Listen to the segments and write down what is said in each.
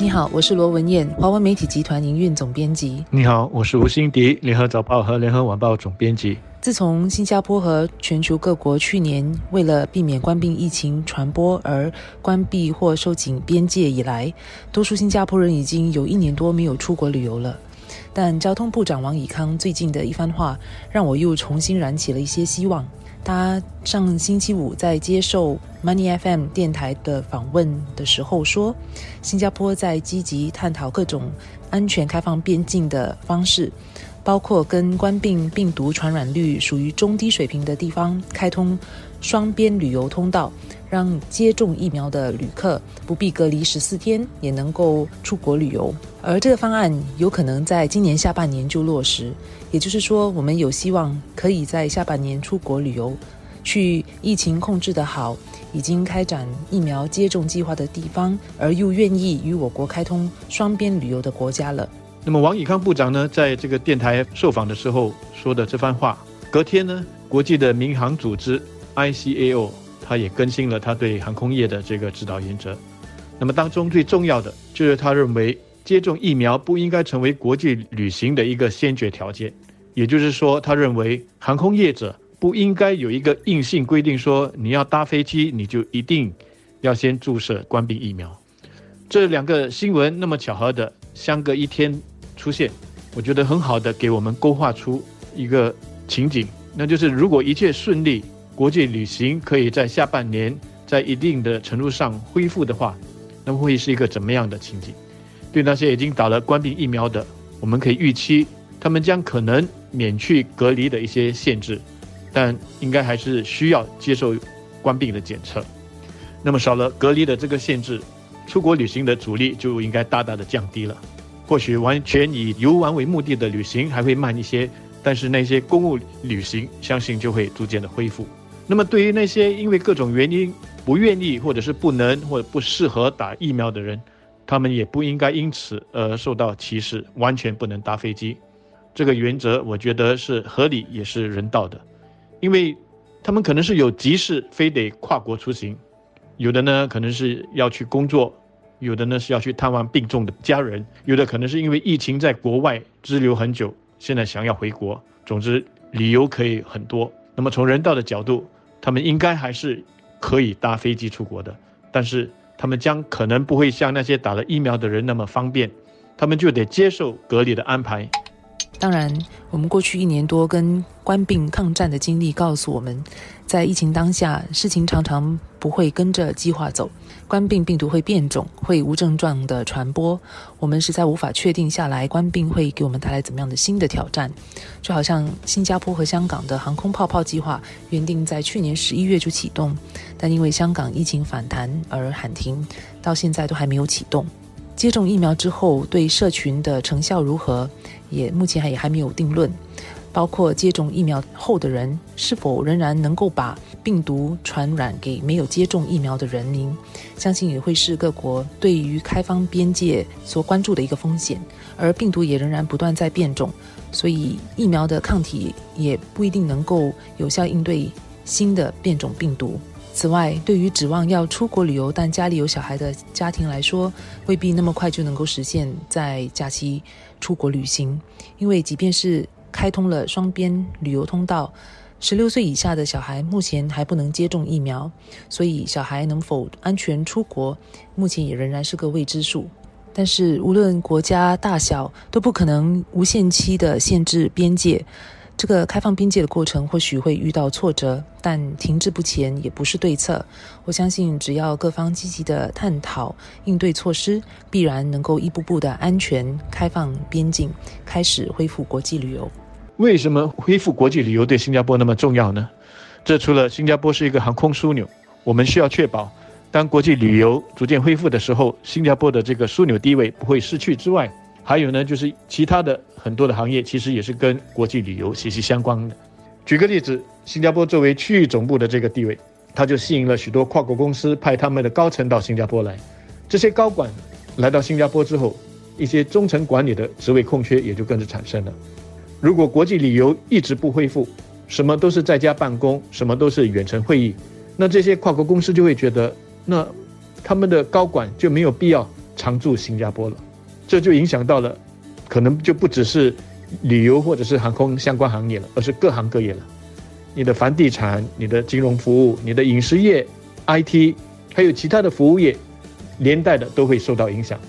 你好，我是罗文燕，华文媒体集团营运总编辑。你好，我是吴欣迪，联合早报和联合晚报总编辑。自从新加坡和全球各国去年为了避免冠病疫情传播而关闭或收紧边界以来，多数新加坡人已经有一年多没有出国旅游了。但交通部长王以康最近的一番话，让我又重新燃起了一些希望。他上星期五在接受 Money FM 电台的访问的时候说，新加坡在积极探讨各种安全开放边境的方式。包括跟冠病病毒传染率属于中低水平的地方开通双边旅游通道，让接种疫苗的旅客不必隔离十四天，也能够出国旅游。而这个方案有可能在今年下半年就落实，也就是说，我们有希望可以在下半年出国旅游，去疫情控制得好、已经开展疫苗接种计划的地方，而又愿意与我国开通双边旅游的国家了。那么王以康部长呢，在这个电台受访的时候说的这番话，隔天呢，国际的民航组织 ICAO 他也更新了他对航空业的这个指导原则。那么当中最重要的就是他认为接种疫苗不应该成为国际旅行的一个先决条件，也就是说，他认为航空业者不应该有一个硬性规定说你要搭飞机你就一定要先注射关闭疫苗。这两个新闻那么巧合的相隔一天。出现，我觉得很好的给我们勾画出一个情景，那就是如果一切顺利，国际旅行可以在下半年在一定的程度上恢复的话，那么会是一个怎么样的情景？对那些已经打了关闭疫苗的，我们可以预期他们将可能免去隔离的一些限制，但应该还是需要接受关闭的检测。那么少了隔离的这个限制，出国旅行的阻力就应该大大的降低了。或许完全以游玩为目的的旅行还会慢一些，但是那些公务旅行相信就会逐渐的恢复。那么对于那些因为各种原因不愿意或者是不能或者不适合打疫苗的人，他们也不应该因此而受到歧视，完全不能搭飞机。这个原则我觉得是合理也是人道的，因为他们可能是有急事非得跨国出行，有的呢可能是要去工作。有的呢是要去探望病重的家人，有的可能是因为疫情在国外滞留很久，现在想要回国。总之，理由可以很多。那么从人道的角度，他们应该还是可以搭飞机出国的，但是他们将可能不会像那些打了疫苗的人那么方便，他们就得接受隔离的安排。当然，我们过去一年多跟官病抗战的经历告诉我们，在疫情当下，事情常常不会跟着计划走。官病病毒会变种，会无症状的传播，我们实在无法确定下来官病会给我们带来怎么样的新的挑战。就好像新加坡和香港的航空泡泡计划，原定在去年十一月就启动，但因为香港疫情反弹而喊停，到现在都还没有启动。接种疫苗之后对社群的成效如何，也目前还也还没有定论。包括接种疫苗后的人是否仍然能够把病毒传染给没有接种疫苗的人民，相信也会是各国对于开放边界所关注的一个风险。而病毒也仍然不断在变种，所以疫苗的抗体也不一定能够有效应对新的变种病毒。此外，对于指望要出国旅游但家里有小孩的家庭来说，未必那么快就能够实现在假期出国旅行。因为即便是开通了双边旅游通道，十六岁以下的小孩目前还不能接种疫苗，所以小孩能否安全出国，目前也仍然是个未知数。但是，无论国家大小，都不可能无限期的限制边界。这个开放边界的过程或许会遇到挫折，但停滞不前也不是对策。我相信，只要各方积极的探讨应对措施，必然能够一步步的安全开放边境，开始恢复国际旅游。为什么恢复国际旅游对新加坡那么重要呢？这除了新加坡是一个航空枢纽，我们需要确保当国际旅游逐渐恢复的时候，新加坡的这个枢纽地位不会失去之外。还有呢，就是其他的很多的行业，其实也是跟国际旅游息息相关的。举个例子，新加坡作为区域总部的这个地位，它就吸引了许多跨国公司派他们的高层到新加坡来。这些高管来到新加坡之后，一些中层管理的职位空缺也就跟着产生了。如果国际旅游一直不恢复，什么都是在家办公，什么都是远程会议，那这些跨国公司就会觉得，那他们的高管就没有必要。常驻新加坡了，这就影响到了，可能就不只是旅游或者是航空相关行业了，而是各行各业了。你的房地产、你的金融服务、你的饮食业、IT，还有其他的服务业，连带的都会受到影响。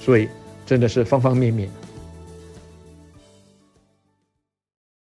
所以真的是方方面面。